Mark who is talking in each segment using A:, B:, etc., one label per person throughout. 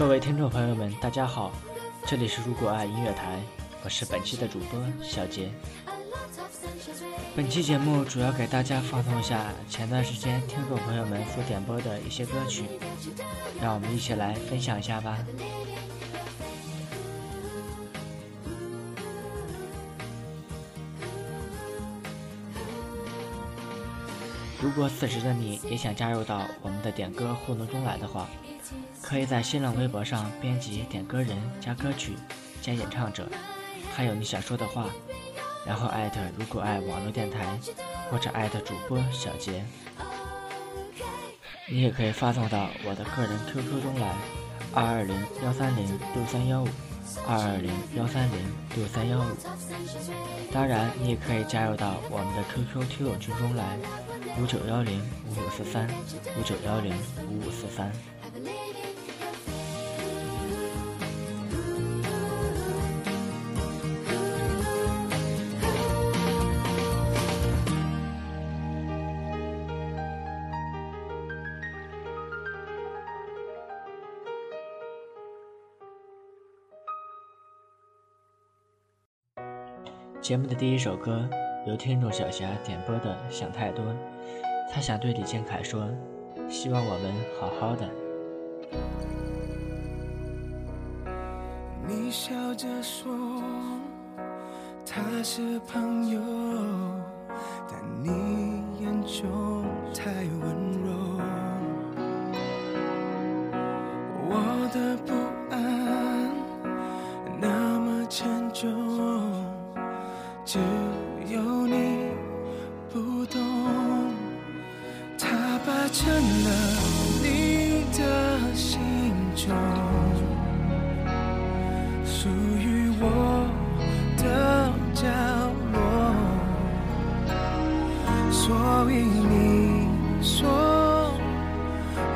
A: 各位听众朋友们，大家好，这里是如果爱音乐台，我是本期的主播小杰。本期节目主要给大家放送一下前段时间听众朋友们所点播的一些歌曲，让我们一起来分享一下吧。如果此时的你也想加入到我们的点歌互动中来的话，可以在新浪微博上编辑“点歌人”加歌曲加演唱者，还有你想说的话。然后艾特如果爱网络电台，或者艾特主播小杰，你也可以发送到我的个人 QQ 中来，二二零幺三零六三幺五，二二零幺三零六三幺五。当然，你也可以加入到我们的 QQ 听友群中来，五九幺零五五四三，五九幺零五五四三。节目的第一首歌由听众小霞点播的《想太多》，她想对李建凯说：“希望我们好好的。”
B: 你笑着说他是朋友，但你眼中太温成了你的心中，属于我的角落，所以你说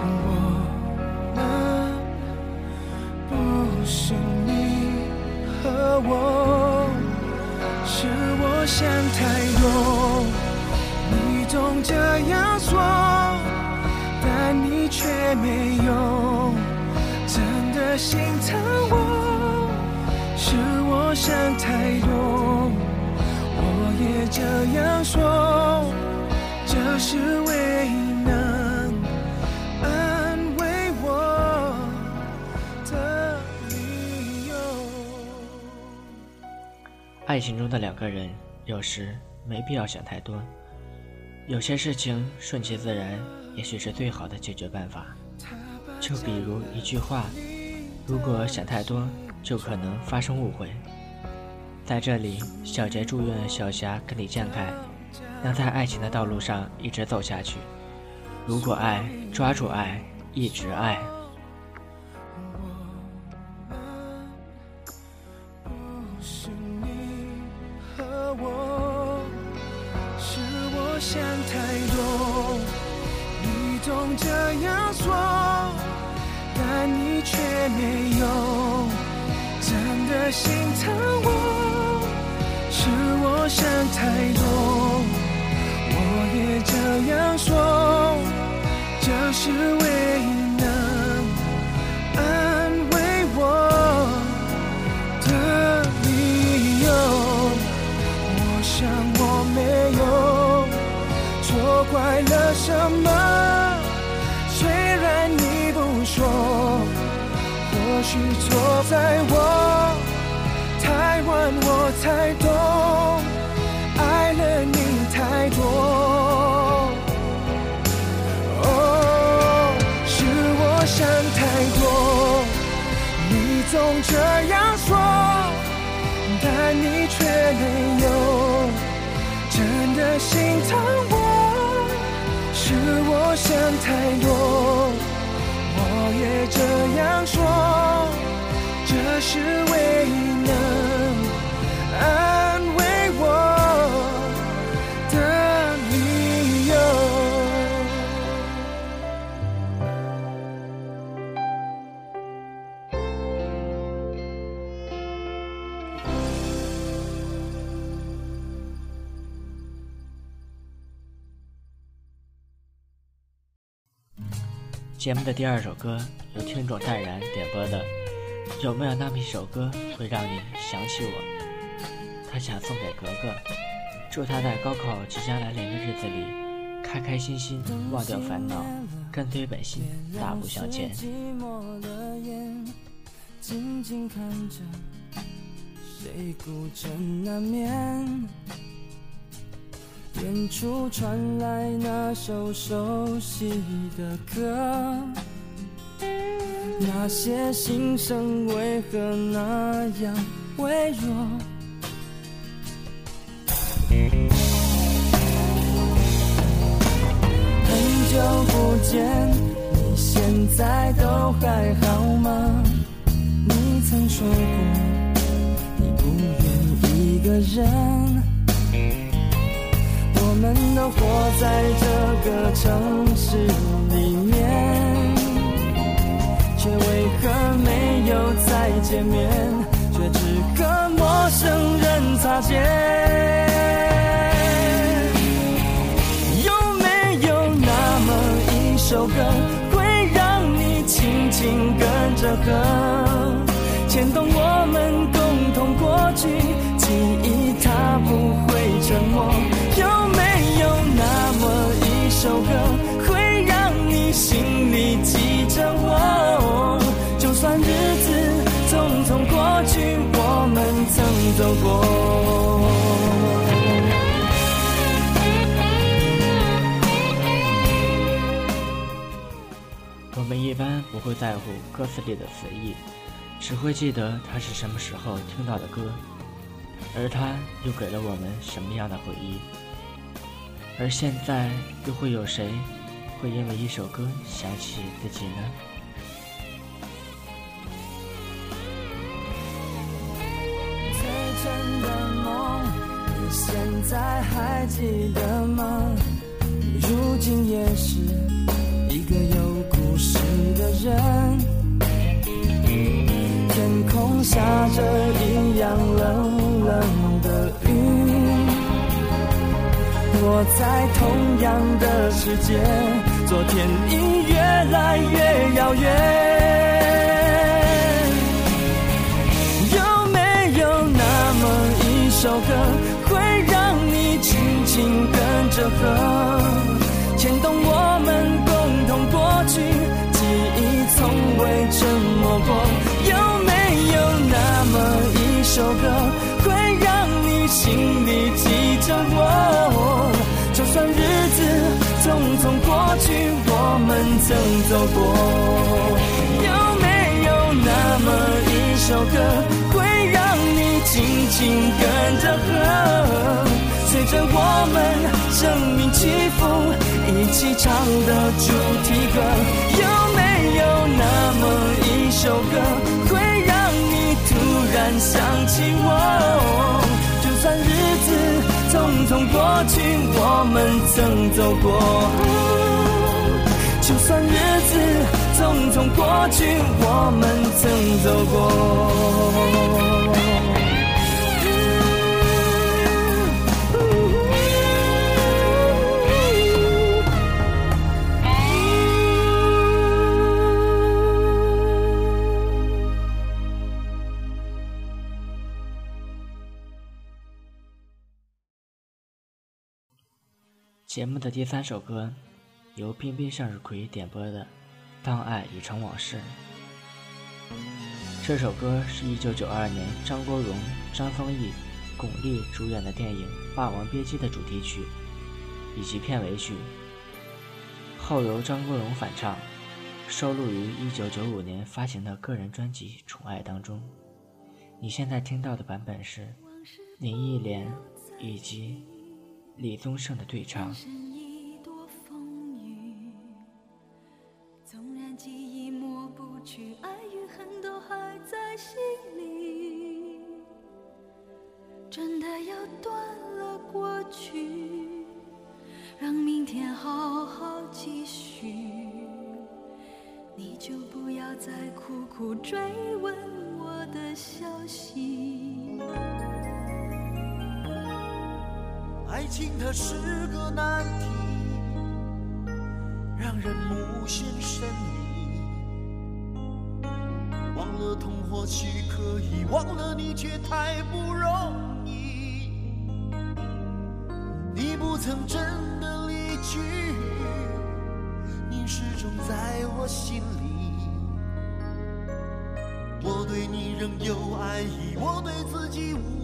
B: 我们不是你和我。是我想太多，你总这样，没有真的心疼我。是我想太多，我也这样说，这是唯一能安慰我的理由。
A: 爱情中的两个人，有时没必要想太多，有些事情顺其自然，也许是最好的解决办法。就比如一句话，如果想太多，就可能发生误会。在这里，小杰祝愿小霞跟李建凯能在爱情的道路上一直走下去。如果爱，抓住爱，一直爱。
B: 错怪了什么。虽然你不说，或许错在我太晚，我才懂，爱了你太多。哦，是我想太多。你总这样说，但你却没有真的心疼我。想太多，我也这样说，这是唯一能爱。
A: 节目的第二首歌由听众淡然点播的，有没有那么一首歌会让你想起我？他想送给格格，祝他在高考即将来临的日子里，开开心心，忘掉烦恼，跟随本心，大步向前。寂
C: 寞的眼静静看着谁孤枕难眠远处传来那首熟悉的歌，那些心声为何那样微弱？很久不见，你现在都还好吗？你曾说过，你不愿一个人。我们都活在这个城市里面，却为何没有再见面，却只和陌生人擦肩？有没有那么一首歌，会让你轻轻跟着和，牵动我们共同过去，记忆它不会沉默。走过。
A: 我们一般不会在乎歌词里的词义，只会记得它是什么时候听到的歌，而它又给了我们什么样的回忆。而现在，又会有谁会因为一首歌想起自己呢？
C: 梦，你现在还记得吗？如今也是一个有故事的人。天空下着一样冷冷的雨。我在同样的世界，昨天已越来越遥远。首歌，会让你轻轻跟着和，牵动我们共同过去，记忆从未沉默过。有没有那么一首歌，会让你心里记着我？就算日子匆匆过去，我们曾走过。有没有那么一首歌，轻轻跟着和，随着我们生命起伏，一起唱的主题歌？有没有那么一首歌，会让你突然想起我？就算日子。匆匆过去，我们曾走过。就算日子匆匆过去，我们曾走过。
A: 节目的第三首歌，由冰冰向日葵点播的《当爱已成往事》。这首歌是一九九二年张国荣、张丰毅、巩俐主演的电影《霸王别姬》的主题曲以及片尾曲，后由张国荣翻唱，收录于一九九五年发行的个人专辑《宠爱》当中。你现在听到的版本是林忆莲以及。李宗盛的对唱。
D: 纵然记忆抹不去，爱与恨都还在心里。真的要断了过去，让明天好好继续。你就不要再苦苦追问我的消息。
E: 爱情它是个难题，让人无限神秘。忘了痛或许可以，忘了你却太不容易。你不曾真的离去，你始终在我心里。我对你仍有爱意，我对自己无。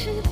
D: 是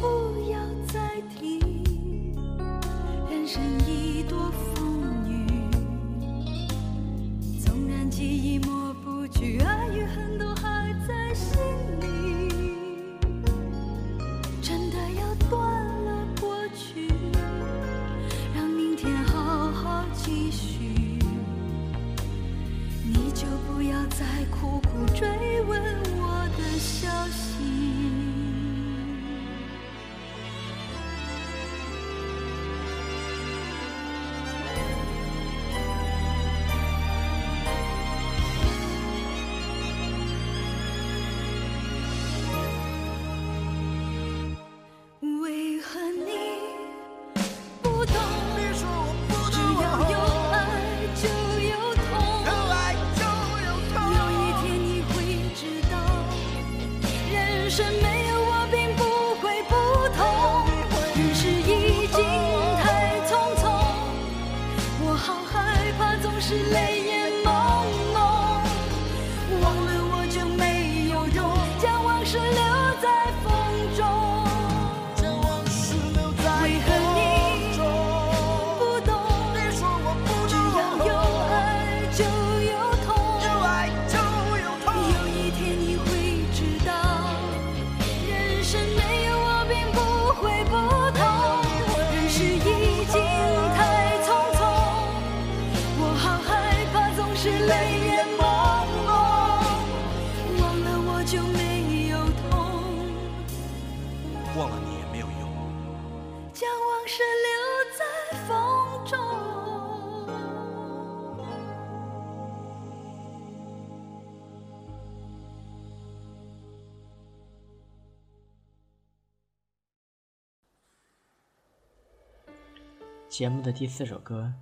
A: 节目的第四首歌，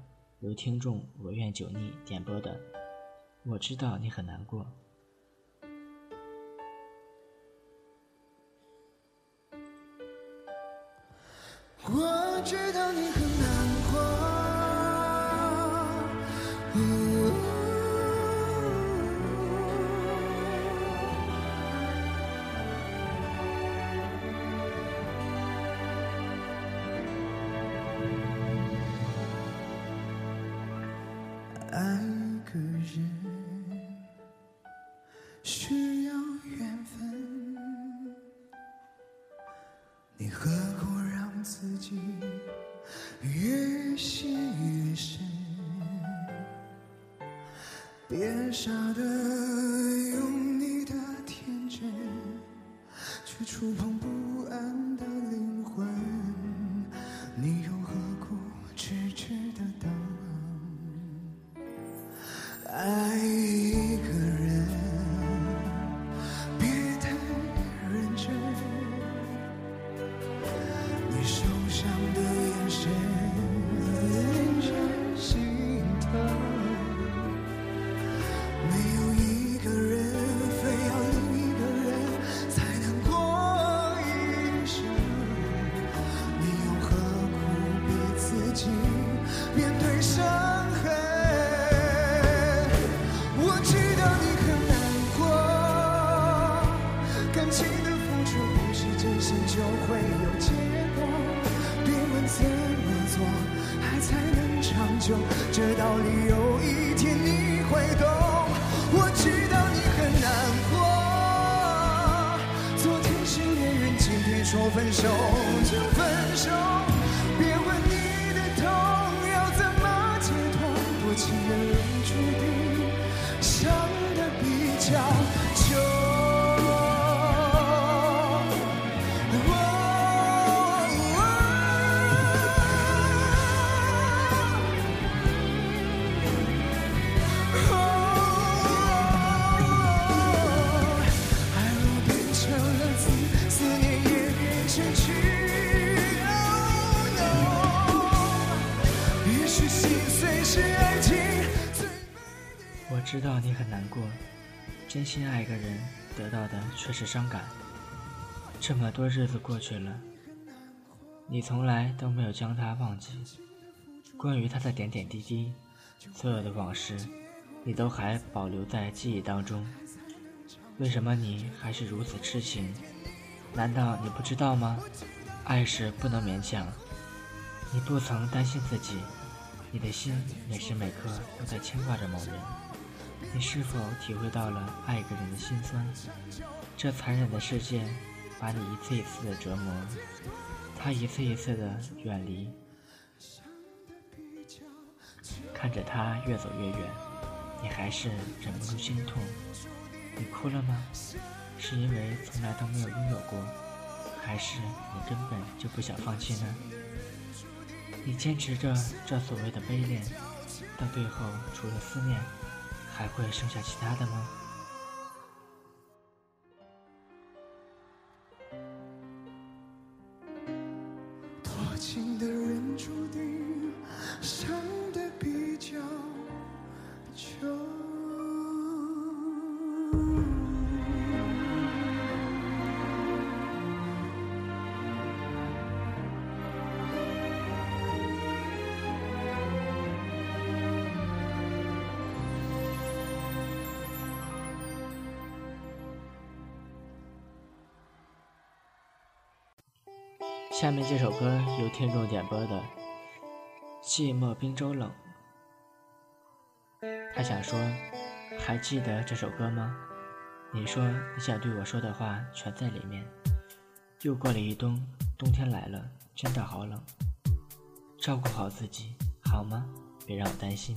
A: 由听众我愿久逆点播的。我知道你很难过。
E: 我知道你很难过。说分手就分手。
A: 知道你很难过，真心爱一个人，得到的却是伤感。这么多日子过去了，你从来都没有将他忘记。关于他的点点滴滴，所有的往事，你都还保留在记忆当中。为什么你还是如此痴情？难道你不知道吗？爱是不能勉强。你不曾担心自己，你的心每时每刻都在牵挂着某人。你是否体会到了爱一个人的心酸？这残忍的世界把你一次一次的折磨，他一次一次的远离，看着他越走越远，你还是忍不住心痛。你哭了吗？是因为从来都没有拥有过，还是你根本就不想放弃呢？你坚持着这所谓的悲恋，到最后除了思念，还会剩下其他的吗？由听众点播的《寂寞冰州冷》，他想说，还记得这首歌吗？你说你想对我说的话全在里面。又过了一冬，冬天来了，真的好冷。照顾好自己，好吗？别让我担心。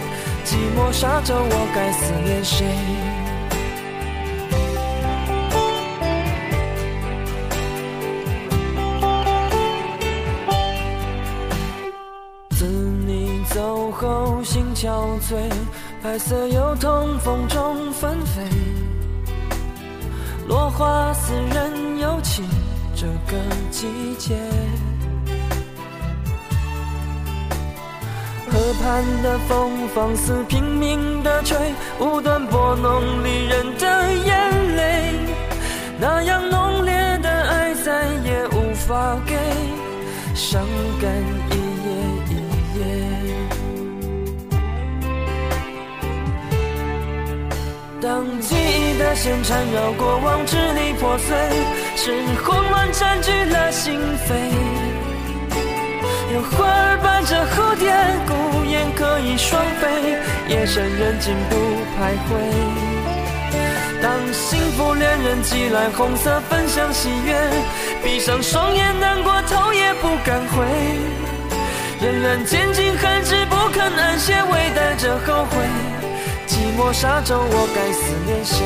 C: 寂寞沙洲我该思念谁？自你走后心憔悴，白色油桐风中纷飞，落花似人有情，这个季节。河畔的风放肆拼命地吹，无端拨弄离人的眼泪，那样浓烈的爱再也无法给，伤感一夜一夜。当记忆的线缠绕过往，支离破碎，是慌乱占据了心扉。有花儿伴着蝴蝶，可以双飞，夜深人静不徘徊。当幸福恋人寄来红色分享喜悦，闭上双眼难过头也不敢回，仍然坚尽寒枝不肯安歇，微带着后悔。寂寞沙洲，我该思念谁？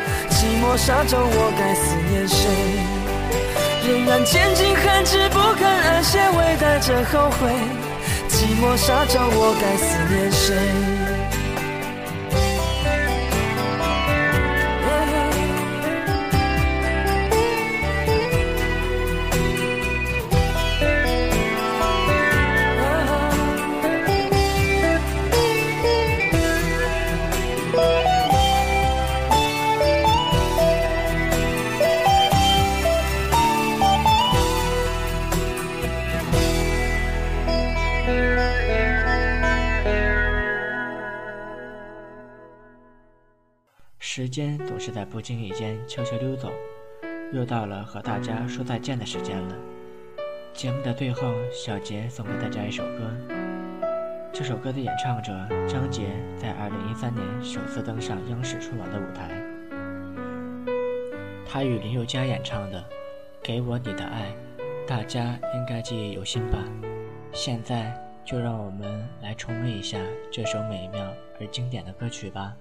C: 寂寞沙洲，我该思念谁？仍然坚尽寒枝不肯安歇，微带着后悔。寂寞沙洲，我该思念谁？
A: 间总是在不经意间悄悄溜走，又到了和大家说再见的时间了。节目的最后，小杰送给大家一首歌。这首歌的演唱者张杰在2013年首次登上央视春晚的舞台，他与林宥嘉演唱的《给我你的爱》，大家应该记忆犹新吧。现在就让我们来重温一下这首美妙而经典的歌曲吧。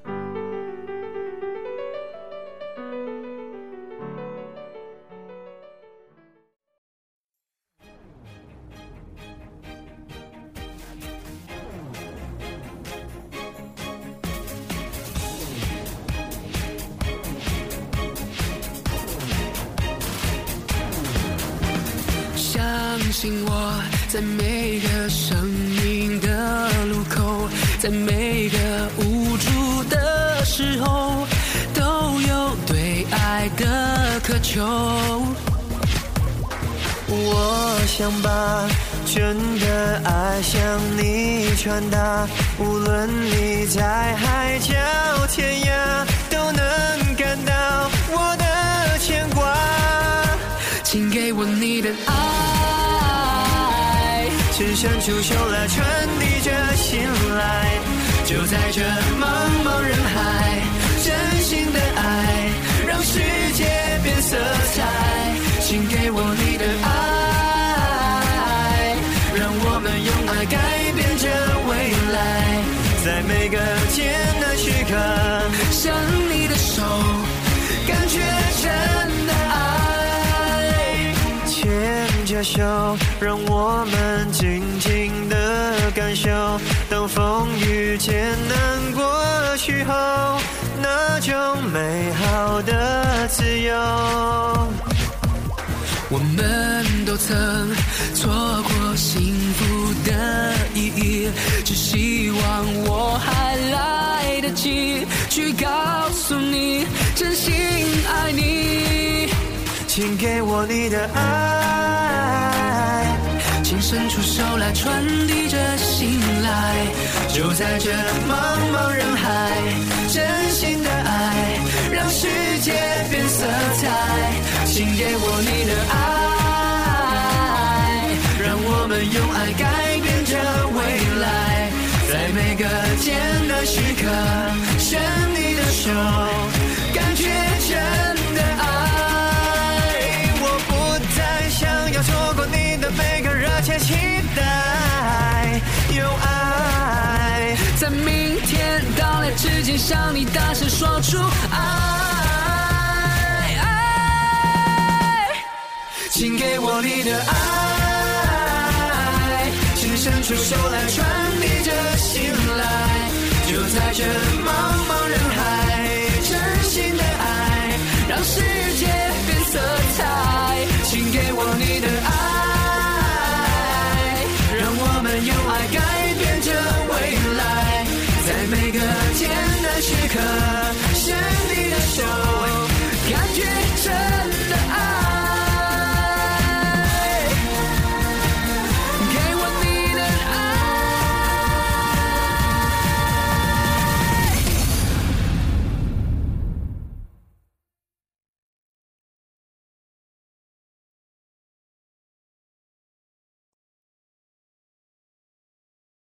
C: 相信我，在每个生命的路口，在每个无助的时候，都有对爱的渴求。
F: 我想把真的爱向你传达，无论你在海角天涯，都能感到我的牵挂。
C: 请给我你的爱。
F: 伸出手来，传递着信赖，就在这茫茫人海，真心的爱让世界变色彩。请给我你的爱，让我们用爱改变这未来，在每个艰难时刻，
C: 想你的手，
F: 手，让我们静静的。感受，当风雨艰难过去后，那种美好的自由。
C: 我们都曾错过幸福的意义，只希望我还来得及去告诉你，真心爱你。
F: 请给我你的爱。
C: 伸出手来，传递着信赖。
F: 就在这茫茫人海，真心的爱让世界变色彩。请给我你的爱，让我们用爱改变这未来。在每个艰难时刻，牵你的手，错过你的每个热切期待，有爱，在明天到来之前向你大声说出爱。请给我你的爱，请伸出手来传递着信赖，就在这茫茫人海，真心的爱，让世界。